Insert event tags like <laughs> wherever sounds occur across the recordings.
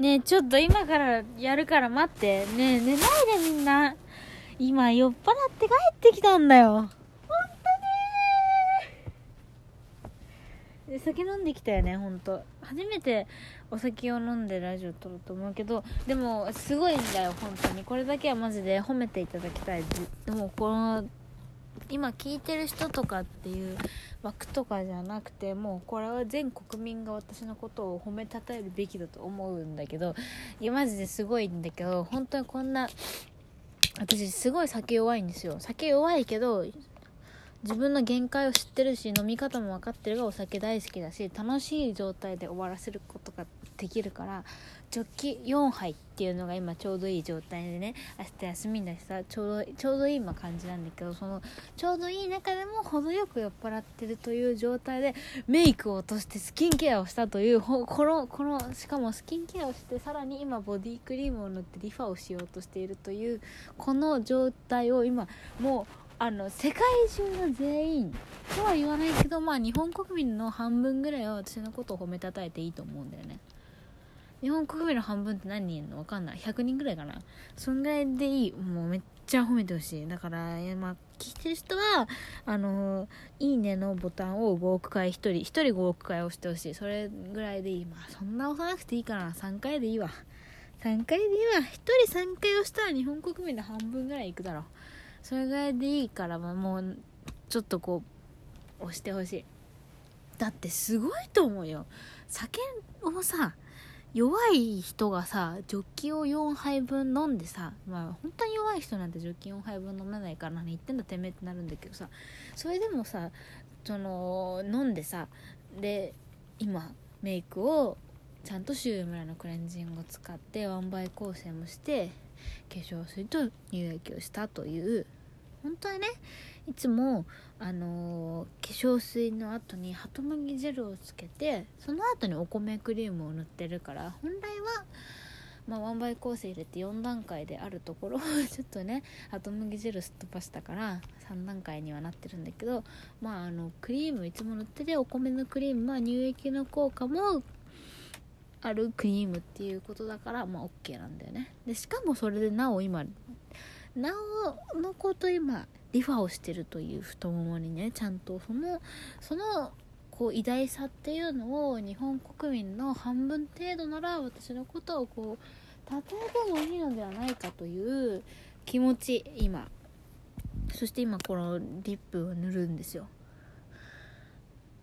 ねえちょっと今からやるから待って。ねえ寝ないでみんな。今酔っ払って帰ってきたんだよ。ほんとねー。酒飲んできたよねほんと初めてお酒を飲んでラジオ撮ろうと思うけどでもすごいんだよ本当に。これだけはマジで褒めていただきたい。でもこの今聞いてる人とかっていう枠とかじゃなくてもうこれは全国民が私のことを褒めたたえるべきだと思うんだけどいやマジですごいんだけど本当にこんな私すごい酒弱いんですよ。酒弱いけど自分の限界を知ってるし飲み方も分かってるがお酒大好きだし楽しい状態で終わらせることができるからジョッキ4杯っていうのが今ちょうどいい状態でね明日休みだしさちょうどちょうどいい今感じなんだけどそのちょうどいい中でも程よく酔っ払ってるという状態でメイクを落としてスキンケアをしたというこのこのしかもスキンケアをしてさらに今ボディクリームを塗ってリファをしようとしているというこの状態を今もうあの世界中の全員とは言わないけどまあ日本国民の半分ぐらいは私のことを褒めたたえていいと思うんだよね。日本国民の半分って何人いるのわかんない。100人ぐらいかな。そんぐらいでいい。もうめっちゃ褒めてほしい。だからまあ聞いてる人はあのいいねのボタンを5億回1人1人5億回押してほしい。それぐらいでいい。まあそんな押さなくていいかな。3回でいいわ。3回でいいわ。1人3回押したら日本国民の半分ぐらいいくだろう。それぐらいでいいからもうちょっとこう押してほしい。だってすごいと思うよ。酒をさ弱い人がさジョッキを4杯分飲んでさまあ本当に弱い人なんてジョッキ4杯分飲めないから何言ってんだてめえってなるんだけどさそれでもさその飲んでさで今メイクをちゃんとシュー村のクレンジングを使ってワンバイ構成もして化粧水と乳液をしたという本当はねいつもあのー、化粧水の後にハトムギジェルをつけてその後にお米クリームを塗ってるから本来はまあ、ワンバイ構成入れて4段階であるところを <laughs> ちょっとねハトムギジェルすっ飛ばしたから3段階にはなってるんだけどまああのクリームいつも塗っててお米のクリームは乳液の効果もあるクリームっていうことだからまあ OK なんだよね。でしかもそれでなお今なおのこと今リファをしてるという太ももにねちゃんとそのそのこう偉大さっていうのを日本国民の半分程度なら私のことをこう称えてもいいのではないかという気持ち今。そして今このリップを塗るんですよ。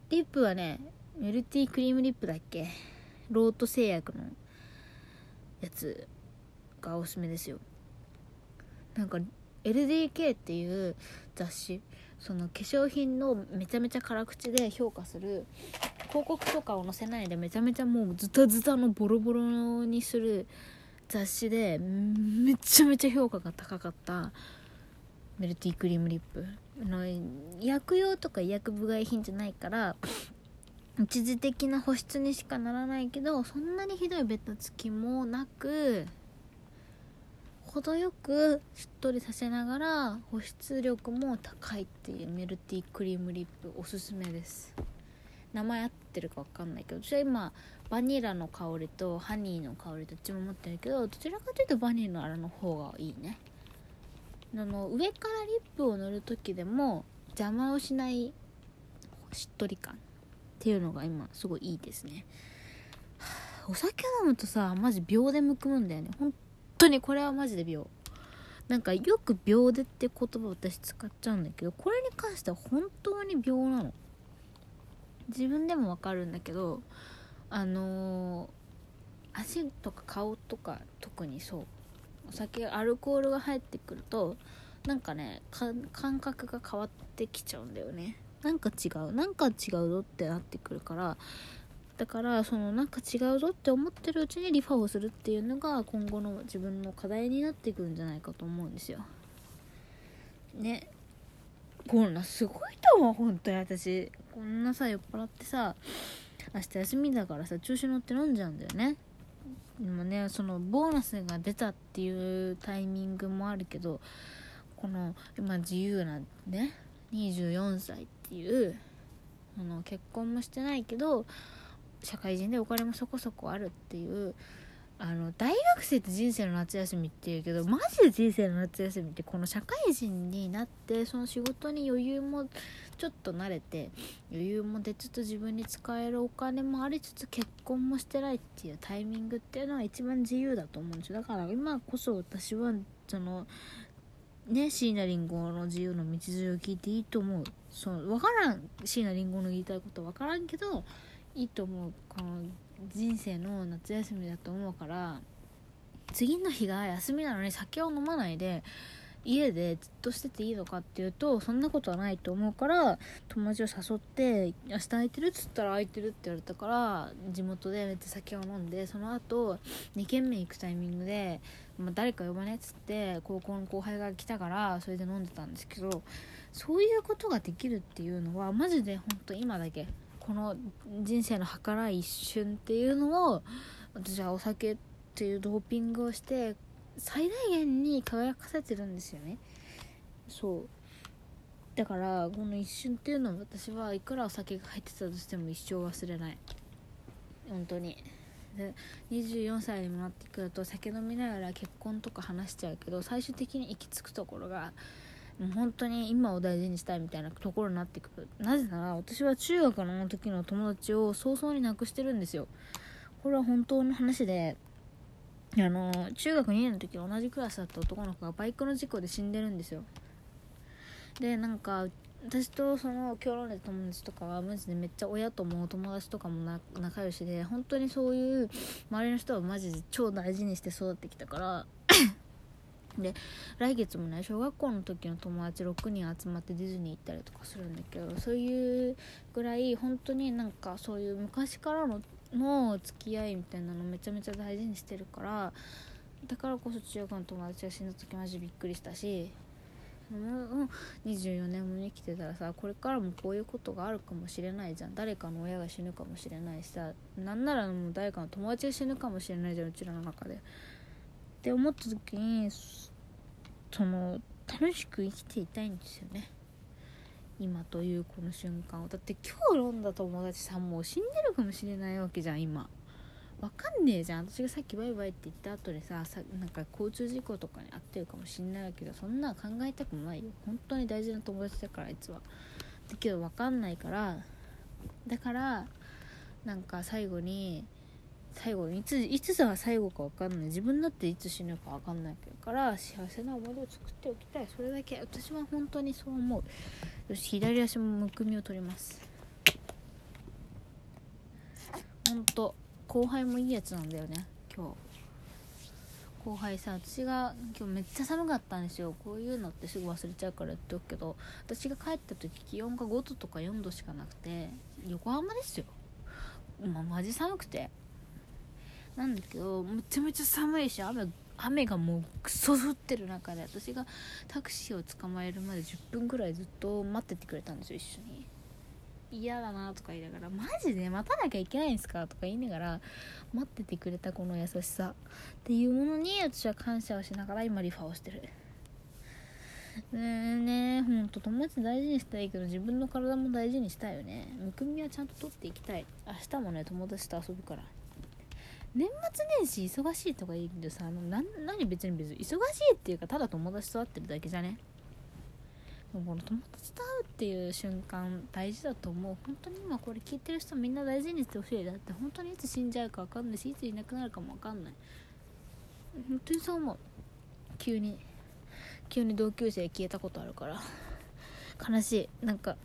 リップはねメルティークリームリップだっけ？ロート製薬のやつがおすすめですよ。なんか LDK っていう雑誌その化粧品のめちゃめちゃ辛口で評価する広告とかを載せないでめちゃめちゃもうズタズタのボロボロにする雑誌でめちゃめちゃ評価が高かった。メルティークリームリップ。の薬用とか医薬部外品じゃないから一時的な保湿にしかならないけどそんなにひどいベタつきもなく程よくしっとりさせながら保湿力も高いっていうメルティークリームリップおすすめです。名前合ってるか分かんないけど私は今バニラの香りとハニーの香りどっちも持ってるけどどちらかというとバニラのあれの方がいいね。あの上からリップを塗る時でも邪魔をしないしっとり感。っていうのが今すごいいいですね。お酒飲むとさマジ秒でむくむんだよね。本当にこれはマジで秒。なんかよく秒でって言葉私使っちゃうんだけどこれに関しては本当に秒なの。自分でもわかるんだけどあのー、足とか顔とか特にそう。お酒アルコールが入ってくるとなんかね感覚が変わってきちゃうんだよね。なんか違うなんか違うぞってなってくるからだからそのなんか違うぞって思ってるうちにリファをするっていうのが今後の自分の課題になっていくんじゃないかと思うんですよ。ね。こんなすごいと思う本当に。私こんなさ酔っ払ってさ明日休みだからさ調子乗って飲んじゃうんだよね。でもねそのボーナスが出たっていうタイミングもあるけどこの今自由なね。24歳っていうあの結婚もしてないけど社会人でお金もそこそこあるっていうあの大学生って人生の夏休みっていうけどマジで人生の夏休みってこの社会人になってその仕事に余裕もちょっと慣れて余裕も出つつ自分に使えるお金もありつつ結婚もしてないっていうタイミングっていうのは一番自由だと思うんですよ。だから今こそ私はそのね椎名林檎の自由の道筋を聞いていいと思う。そう分からん。椎名林檎の言いたいこと分からんけどいいと思う。この人生の夏休みだと思うから次の日が休みなのに酒を飲まないで家でずっとしてていいのかっていうとそんなことはないと思うから友達を誘って「明日空いてる?」っつったら空いてるって言われたから地元でめっちゃ酒を飲んでその後2軒目行くタイミングで、まあ、誰か呼ばね？っつって高校の後輩が来たからそれで飲んでたんですけどそういうことができるっていうのはマジで本当今だけこの人生の儚い一瞬っていうのを私はお酒っていうドーピングをして最大限に輝かせてるんですよね。そう。だからこの一瞬っていうのは私はいくらお酒が入ってたとしても一生忘れない。本当に。で24歳にもなってくると酒飲みながら結婚とか話しちゃうけど最終的に行き着くところがもう本当に今を大事にしたいみたいなところになってくる。なぜなら私は中学の時の友達を早々に亡くしてるんですよ。これは本当の話であの中学2年の時同じクラスだった男の子がバイクの事故で死んでるんですよ。でなんか私とその今日飲んで友達とかはマジでめっちゃ親とも友達とかも仲良しで本当にそういう周りの人はマジで超大事にして育ってきたから <coughs> で来月もね小学校の時の友達6人集まってディズニー行ったりとかするんだけどそういうぐらい本当になんかそういう昔からのの付き合いみたいなのめちゃめちゃ大事にしてるからだからこそ中学の友達が死んだ時マジびっくりしたしもう24年も生きてたらさこれからもこういうことがあるかもしれないじゃん。誰かの親が死ぬかもしれないしさなんならもう誰かの友達が死ぬかもしれないじゃんうちらの中で。って思った時にその楽しく生きていたいんですよね。今というこの瞬間を。だって今日飲んだ友達さんもう死んでるかもしれないわけじゃん今。わかんねえじゃん。私がさっきバイバイって言った後でささなんか交通事故とかに遭ってるかもしんないけどそんな考えたくもないよ。本当に大事な友達だからあいつは。だけどわかんないから。だからなんか最後に最後いついつが最後か分かんない。自分だっていつ死ぬか分かんないから幸せな思い出を作っておきたい。それだけ私は本当にそう思う。よし左足もむくみを取ります。ほんと後輩もいいやつなんだよね今日。後輩さ私が今日めっちゃ寒かったんですよ。こういうのってすぐ忘れちゃうから言っておくけど私が帰った時気温が5度とか4度しかなくて横浜ですよ。まあ、マジ寒くて。なんだけどめちゃめちゃ寒いし雨雨がもうクソ降ってる中で私がタクシーを捕まえるまで10分ぐらいずっと待っててくれたんですよ一緒に。嫌だなとか言いながらマジで待たなきゃいけないんですかとか言いながら待っててくれたこの優しさ。っていうものに私は感謝をしながら今リファをしてる。ねえねほんと友達大事にしたいけど自分の体も大事にしたいよね。むくみはちゃんと取っていきたい。明日もね友達と遊ぶから。年末年始忙しいとか言うけどさな何別に別に忙しいっていうかただ友達と会ってるだけじゃね？でもこの友達と会うっていう瞬間大事だと思う。本当に今これ聞いてる人みんな大事にしてほしい。だって本当にいつ死んじゃうか分かんないしいついなくなるかも分かんない。本当にそう思う。急に急に同級生消えたことあるから。悲しい。なんか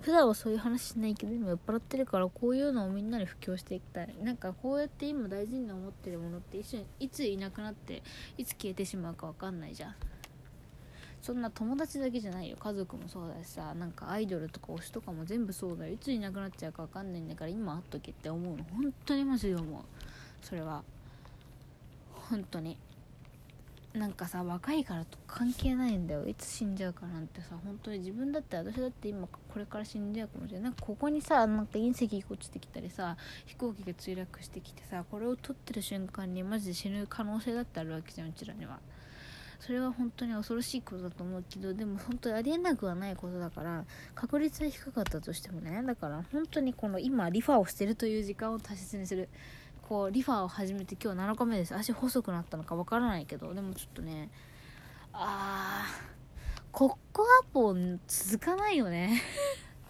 普段はそういう話しないけど今酔っ払ってるからこういうのをみんなに布教していきたい。なんかこうやって今大事に思ってるものって一緒いついなくなっていつ消えてしまうか分かんないじゃん。そんな友達だけじゃないよ。家族もそうだしさなんかアイドルとか推しとかも全部そうだよ。いついなくなっちゃうか分かんないんだから今会っとけって思うの。本当にマジで思う。それは。本当に。なんかさ若いからと関係ないんだよ。いつ死んじゃうかなんてさ本当に自分だって私だって今これから死んじゃうかもしれない。なんかここにさなんか隕石落ちてきたりさ飛行機が墜落してきてさこれを撮ってる瞬間にマジで死ぬ可能性だってあるわけじゃんうちらには。それは本当に恐ろしいことだと思うけどでも本当にありえなくはないことだから確率は低かったとしてもね。だから本当にこの今リファをしてるという時間を大切にする。こうリファを始めて今日7日目です。足細くなったのかわからないけどでもちょっとねあーコッコアポ続かないよね。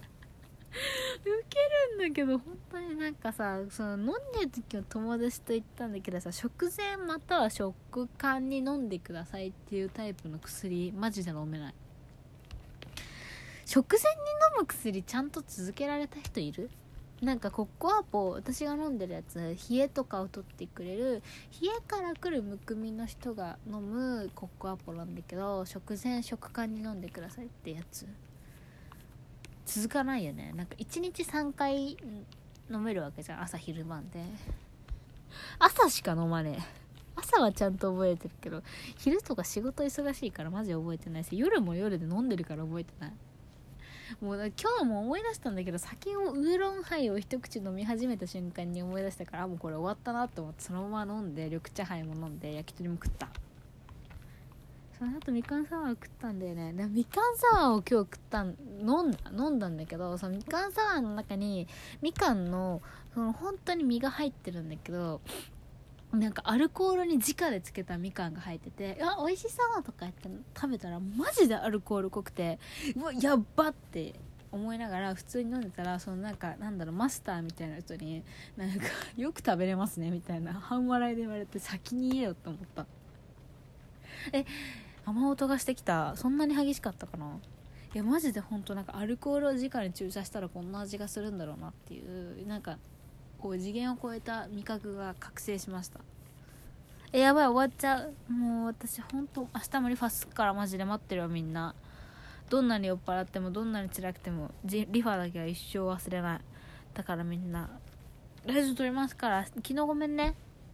<laughs> ウケるんだけど本当になんかさその飲んでる時の友達と言ったんだけどさ食前または食間に飲んでくださいっていうタイプの薬マジで飲めない。食前に飲む薬ちゃんと続けられた人いる？なんかコッコアポ私が飲んでるやつ冷えとかを取ってくれる冷えから来るむくみの人が飲むコッコアポなんだけど食前食間に飲んでくださいってやつ。続かないよね。なんか1日3回飲めるわけじゃん。朝昼晩で。朝しか飲まねえ。朝はちゃんと覚えてるけど昼とか仕事忙しいからマジ覚えてないし夜も夜で飲んでるから覚えてない。もう今日も思い出したんだけど酒をウーロンハイを一口飲み始めた瞬間に思い出したからもうこれ終わったなと思ってそのまま飲んで緑茶杯も飲んで焼き鳥も食った。その後みかんサワー食ったんだよねでみかんサワーを今日食ったん飲んだ飲んだんだけどそのみかんサワーの中にみかんのその本当に実が入ってるんだけどなんかアルコールに直でつけたみかんが入ってて「あ美味しそう」とか言って食べたらマジでアルコール濃くてうわやっばって思いながら普通に飲んでたらそのなんかなんだろうマスターみたいな人になんか「よく食べれますね」みたいな半笑いで言われて先に言えよって思ったえ雨音がしてきたそんなに激しかったかないやマジで本当なんかアルコールを直に注射したらこんな味がするんだろうなっていうなんかこう次元を超えた味覚が覚醒しました。えやばい終わっちゃう。もう私ほんと明日もリファすっからマジで待ってるわみんな。どんなに酔っ払ってもどんなに辛くてもリファだけは一生忘れない。だからみんなラジオ撮りますから昨日ごめんね。